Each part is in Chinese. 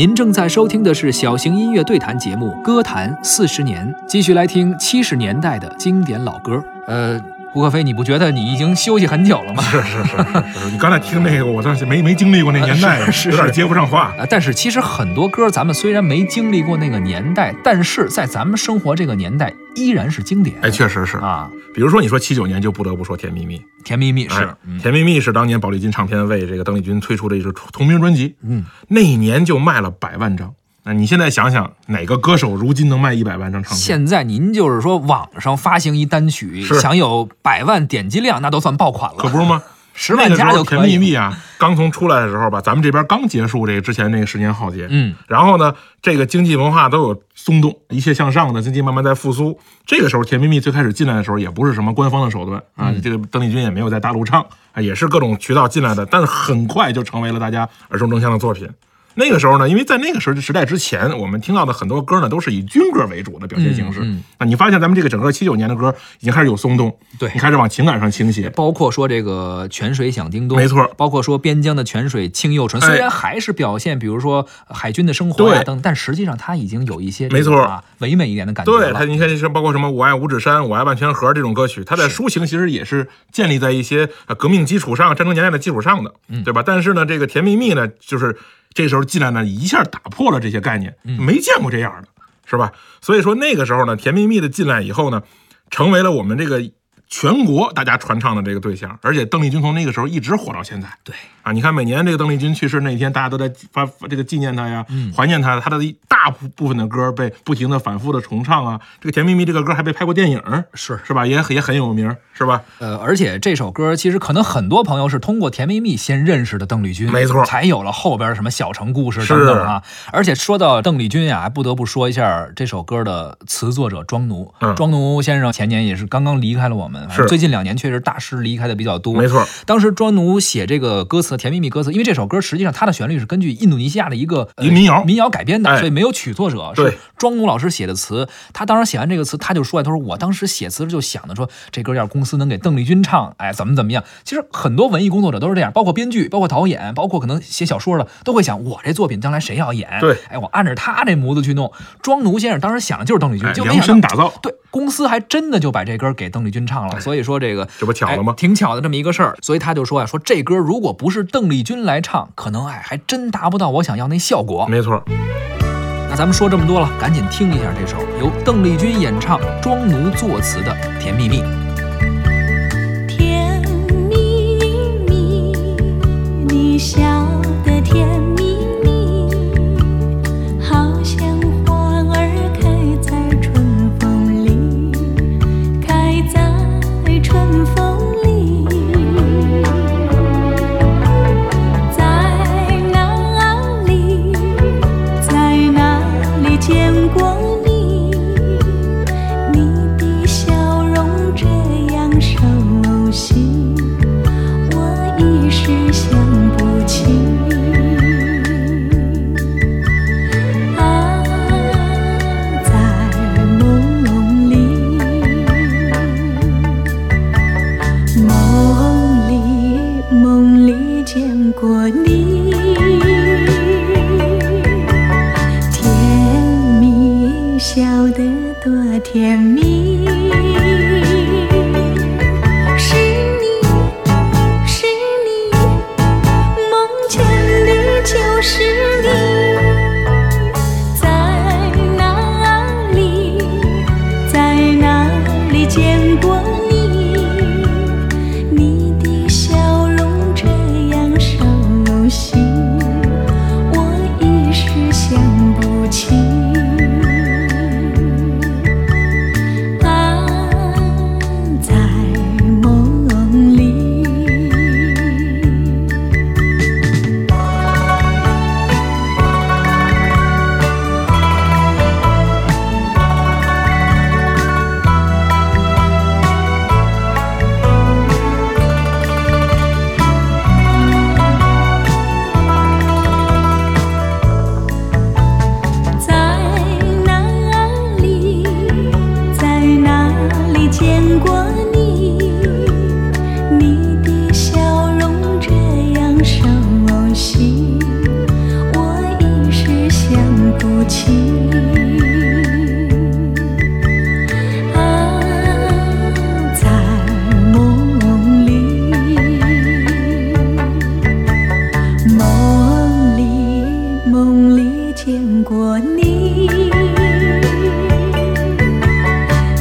您正在收听的是小型音乐对谈节目《歌坛四十年》，继续来听七十年代的经典老歌。呃，胡可飞，你不觉得你已经休息很久了吗？是是是是是，你刚才听那个，我倒是没没经历过那年代，有点接不上话。啊，但是其实很多歌咱们虽然没经历过那个年代，但是在咱们生活这个年代依然是经典。哎，确实是。啊，比如说你说七九年，就不得不说《甜蜜蜜》。甜蜜蜜是哎，甜蜜蜜》是当年宝丽金唱片为这个邓丽君推出的一支同名专辑，嗯，那一年就卖了百万张。那你现在想想，哪个歌手如今能卖一百万张唱片？现在您就是说网上发行一单曲，是想有百万点击量，那都算爆款了。可不是吗？十万加就可以甜蜜蜜啊，刚从出来的时候吧，咱们这边刚结束这个之前那个十年浩劫，嗯，然后呢，这个经济文化都有松动，一切向上的经济慢慢在复苏。这个时候，甜蜜蜜最开始进来的时候，也不是什么官方的手段啊，嗯这个邓丽君也没有在大陆唱啊，也是各种渠道进来的，但是很快就成为了大家耳熟能详的作品。那个时候呢，因为在那个时时代之前，我们听到的很多歌呢，都是以军歌为主的表现形式。嗯嗯那你发现咱们这个整个七九年的歌已经开始有松动，对。你开始往情感上倾斜。包括说这个泉水响叮咚，没错。包括说边疆的泉水清又纯，哎虽然还是表现，比如说海军的生活呀对。等，但实际上它已经有一些这个没错。啊唯美一点的感觉对它，你看，是包括什么“我爱五指山”“我爱万泉河”这种歌曲，它的抒情其实也是建立在一些呃革命基础上、战争年代的基础上的，嗯。对吧？但是呢，这个《甜蜜蜜》呢，就是这时候进来呢，一下打破了这些概念，嗯没见过这样的，是吧？所以说那个时候呢，《甜蜜蜜》的进来以后呢，成为了我们这个全国大家传唱的这个对象，而且邓丽君从那个时候一直火到现在。对啊，你看每年这个邓丽君去世那天，大家都在发发这个纪念她呀，嗯怀念她。她的一大部部分的歌被不停的反复的重唱啊。这个《甜蜜蜜》这个歌还被拍过电影，是是吧？也也很有名，是吧？呃，而且这首歌其实可能很多朋友是通过《甜蜜蜜》先认识的邓丽君，没错才有了后边什么小城故事等等啊。而且说到邓丽君呀，不得不说一下这首歌的词作者庄奴。嗯庄奴先生前年也是刚刚离开了我们，是最近两年确实大师离开的比较多。没错，当时庄奴写这个歌词《甜蜜蜜》歌词，因为这首歌实际上它的旋律是根据印度尼西亚的一个、呃民谣民谣改编的，哎所以没有曲作者，对是庄奴老师写的词。他当时写完这个词，他就说：“他说我当时写词就想的说，这歌要是公司能给邓丽君唱，哎，怎么怎么样。”其实很多文艺工作者都是这样，包括编剧，包括导演，包括可能写小说的，都会想我这作品将来谁要演？对哎，我按着他这模子去弄。庄奴先生当时想的就是邓丽君，哎量就没想到身打造，对，公司还真的就把这歌给邓丽君唱了，所以说这个这不巧了吗哎挺巧的这么一个事儿。所以他就说啊、说这歌如果不是邓丽君来唱，可能哎还真达不到我想要那效果。没错。那咱们说这么多了，赶紧听一下这首由邓丽君演唱、庄奴作词的《甜蜜蜜》。甜蜜蜜，你笑熟悉我一时想不起。啊在梦里梦里梦里见过你。甜蜜笑得多甜蜜。你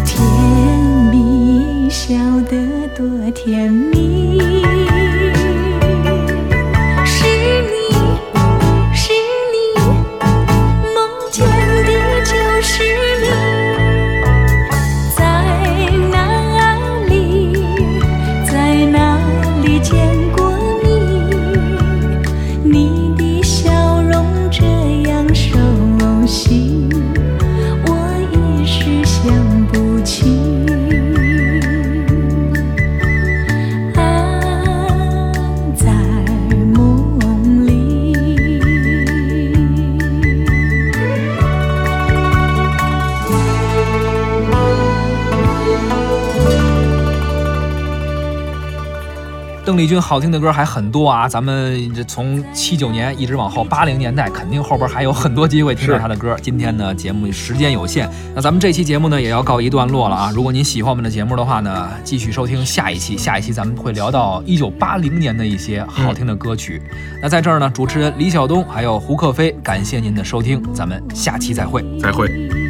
甜蜜，笑得多甜蜜。邓丽君好听的歌还很多啊，咱们这从七九年一直往后，八零年代肯定后边还有很多机会听到她的歌。今天呢，节目时间有限，那咱们这期节目呢也要告一段落了啊。如果您喜欢我们的节目的话呢，继续收听下一期，下一期咱们会聊到一九八零年的一些好听的歌曲。那在这儿呢，主持人李晓东还有胡克飞，感谢您的收听，咱们下期再会。再会。